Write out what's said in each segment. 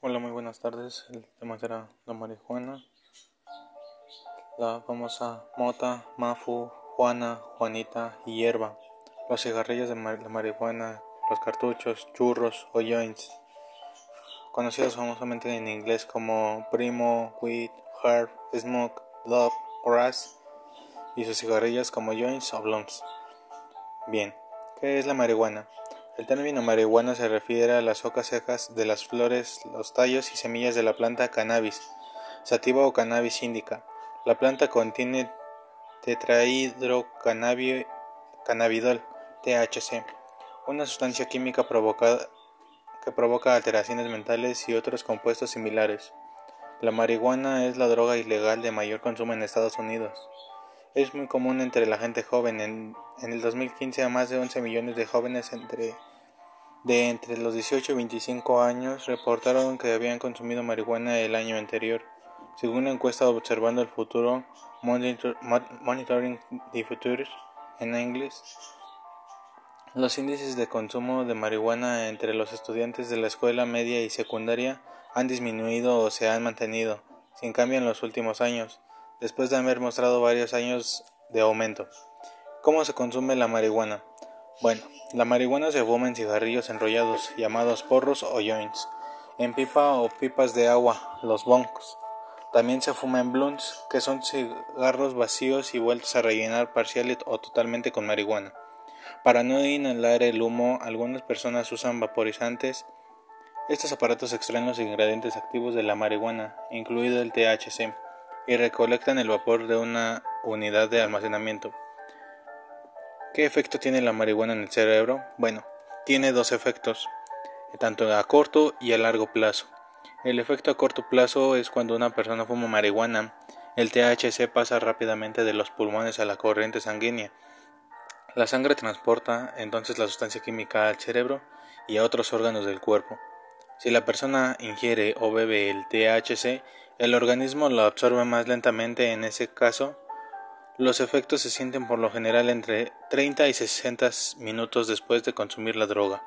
Hola, muy buenas tardes. El tema será la marihuana, la famosa mota, mafu, juana, juanita y hierba, los cigarrillos de la marihuana, los cartuchos, churros o joints, conocidos famosamente en inglés como primo, weed, herb, smoke, love, grass, y sus cigarrillos como joints o blunts. Bien, ¿qué es la marihuana? El término marihuana se refiere a las hojas secas de las flores, los tallos y semillas de la planta cannabis, sativa o cannabis indica. La planta contiene tetrahidrocannabidol, THC, una sustancia química que provoca alteraciones mentales y otros compuestos similares. La marihuana es la droga ilegal de mayor consumo en Estados Unidos. Es muy común entre la gente joven. En, el 2015 a más de 11 millones de jóvenes entre, de entre los 18 y 25 años reportaron que habían consumido marihuana el año anterior. Según una encuesta observando el futuro, Monitoring the Future en inglés, los índices de consumo de marihuana entre los estudiantes de la escuela media y secundaria han disminuido o se han mantenido, sin cambio en los últimos años después de haber mostrado varios años de aumento. ¿Cómo se consume la marihuana? Bueno, la marihuana se fuma en cigarrillos enrollados, llamados porros o joints, en pipa o pipas de agua, los boncos. También se fuma en blunts, que son cigarros vacíos y vueltos a rellenar parcial o totalmente con marihuana. Para no inhalar el humo, algunas personas usan vaporizantes. Estos aparatos extraen los ingredientes activos de la marihuana, incluido el THC y recolectan el vapor de una unidad de almacenamiento. ¿Qué efecto tiene la marihuana en el cerebro? Bueno, tiene dos efectos, tanto a corto y a largo plazo. El efecto a corto plazo es cuando una persona fuma marihuana, el THC pasa rápidamente de los pulmones a la corriente sanguínea. La sangre transporta entonces la sustancia química al cerebro y a otros órganos del cuerpo. Si la persona ingiere o bebe el THC, el organismo lo absorbe más lentamente. En ese caso, los efectos se sienten por lo general entre 30 y 60 minutos después de consumir la droga.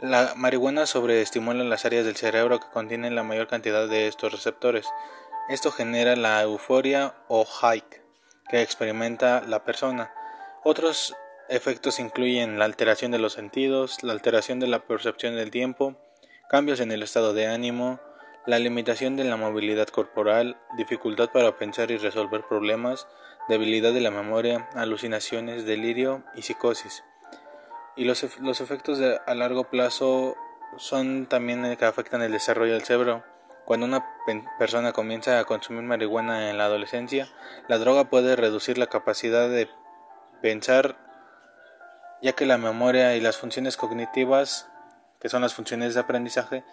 La marihuana sobreestimula las áreas del cerebro que contienen la mayor cantidad de estos receptores. Esto genera la euforia o hike que experimenta la persona. Otros efectos incluyen la alteración de los sentidos, la alteración de la percepción del tiempo, cambios en el estado de ánimo, la limitación de la movilidad corporal, dificultad para pensar y resolver problemas, debilidad de la memoria, alucinaciones, delirio y psicosis. Y los, efectos a largo plazo son también que afectan el desarrollo del cerebro. Cuando una persona comienza a consumir marihuana en la adolescencia, la droga puede reducir la capacidad de pensar, ya que la memoria y las funciones cognitivas que son las funciones de aprendizaje,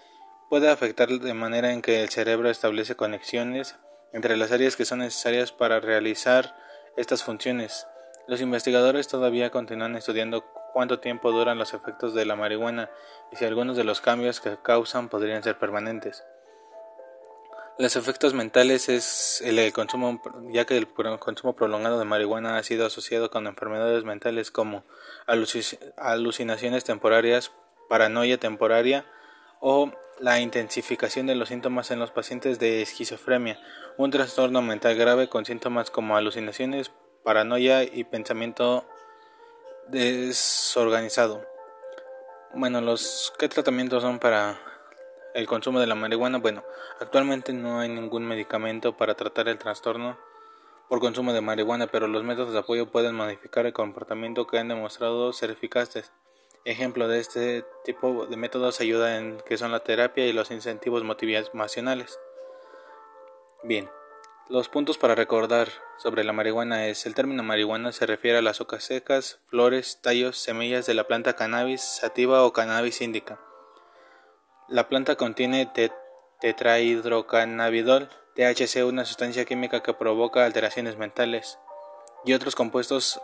puede afectar de manera en que el cerebro establece conexiones entre las áreas que son necesarias para realizar estas funciones. Los investigadores todavía continúan estudiando cuánto tiempo duran los efectos de la marihuana y si algunos de los cambios que causan podrían ser permanentes. Los efectos mentales es el consumo, ya que el consumo prolongado de marihuana ha sido asociado con enfermedades mentales como alucinaciones temporarias, paranoia temporaria o la intensificación de los síntomas en los pacientes de esquizofrenia, un trastorno mental grave con síntomas como alucinaciones, paranoia y pensamiento desorganizado. Bueno, los ¿qué tratamientos son para el consumo de la marihuana? Bueno, actualmente no hay ningún medicamento para tratar el trastorno por consumo de marihuana, pero los métodos de apoyo pueden modificar el comportamiento que han demostrado ser eficaces. Ejemplo de este tipo de métodos ayuda en que son la terapia y los incentivos motivacionales. Bien, los puntos para recordar sobre la marihuana es el término marihuana se refiere a las hojas secas, flores, tallos, semillas de la planta cannabis sativa o cannabis indica. La planta contiene tetrahidrocannabidol, THC, una sustancia química que provoca alteraciones mentales, y otros compuestos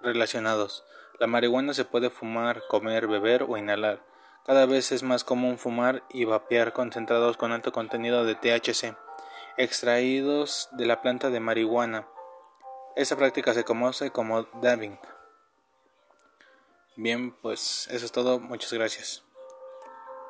relacionados. La marihuana se puede fumar, comer, beber o inhalar. Cada vez es más común fumar y vapear concentrados con alto contenido de THC, extraídos de la planta de marihuana. Esta práctica se conoce como dabbing. Bien, pues eso es todo. Muchas gracias.